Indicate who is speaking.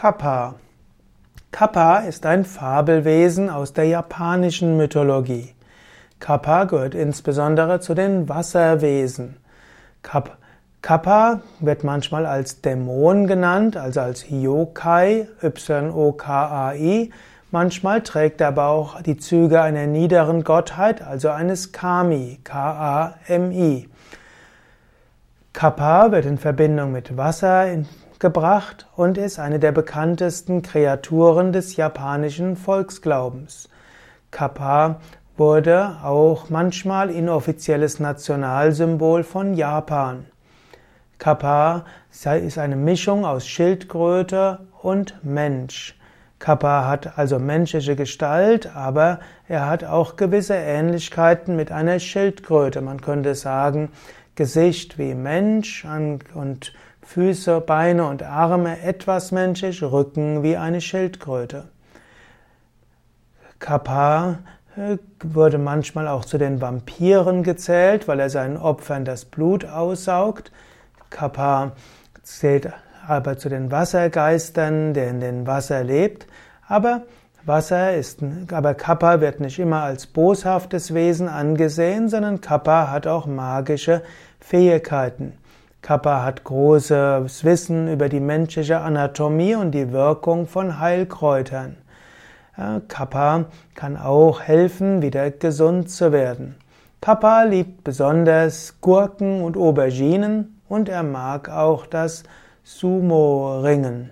Speaker 1: Kappa. Kappa ist ein Fabelwesen aus der japanischen Mythologie. Kappa gehört insbesondere zu den Wasserwesen. Kappa wird manchmal als Dämon genannt, also als Yokai, Y-O-K-A-I. Manchmal trägt er aber auch die Züge einer niederen Gottheit, also eines Kami, K-A-M-I. Kappa wird in Verbindung mit Wasser gebracht und ist eine der bekanntesten Kreaturen des japanischen Volksglaubens. Kappa wurde auch manchmal inoffizielles Nationalsymbol von Japan. Kappa ist eine Mischung aus Schildkröte und Mensch. Kappa hat also menschliche Gestalt, aber er hat auch gewisse Ähnlichkeiten mit einer Schildkröte. Man könnte sagen, Gesicht wie Mensch und Füße, Beine und Arme etwas menschlich, Rücken wie eine Schildkröte. Kappa äh, wurde manchmal auch zu den Vampiren gezählt, weil er seinen Opfern das Blut aussaugt. Kappa zählt aber zu den Wassergeistern, der in den Wasser lebt. Aber Wasser ist, aber Kappa wird nicht immer als boshaftes Wesen angesehen, sondern Kappa hat auch magische Fähigkeiten. Kappa hat großes Wissen über die menschliche Anatomie und die Wirkung von Heilkräutern. Kappa kann auch helfen, wieder gesund zu werden. Kappa liebt besonders Gurken und Auberginen und er mag auch das Sumo-Ringen.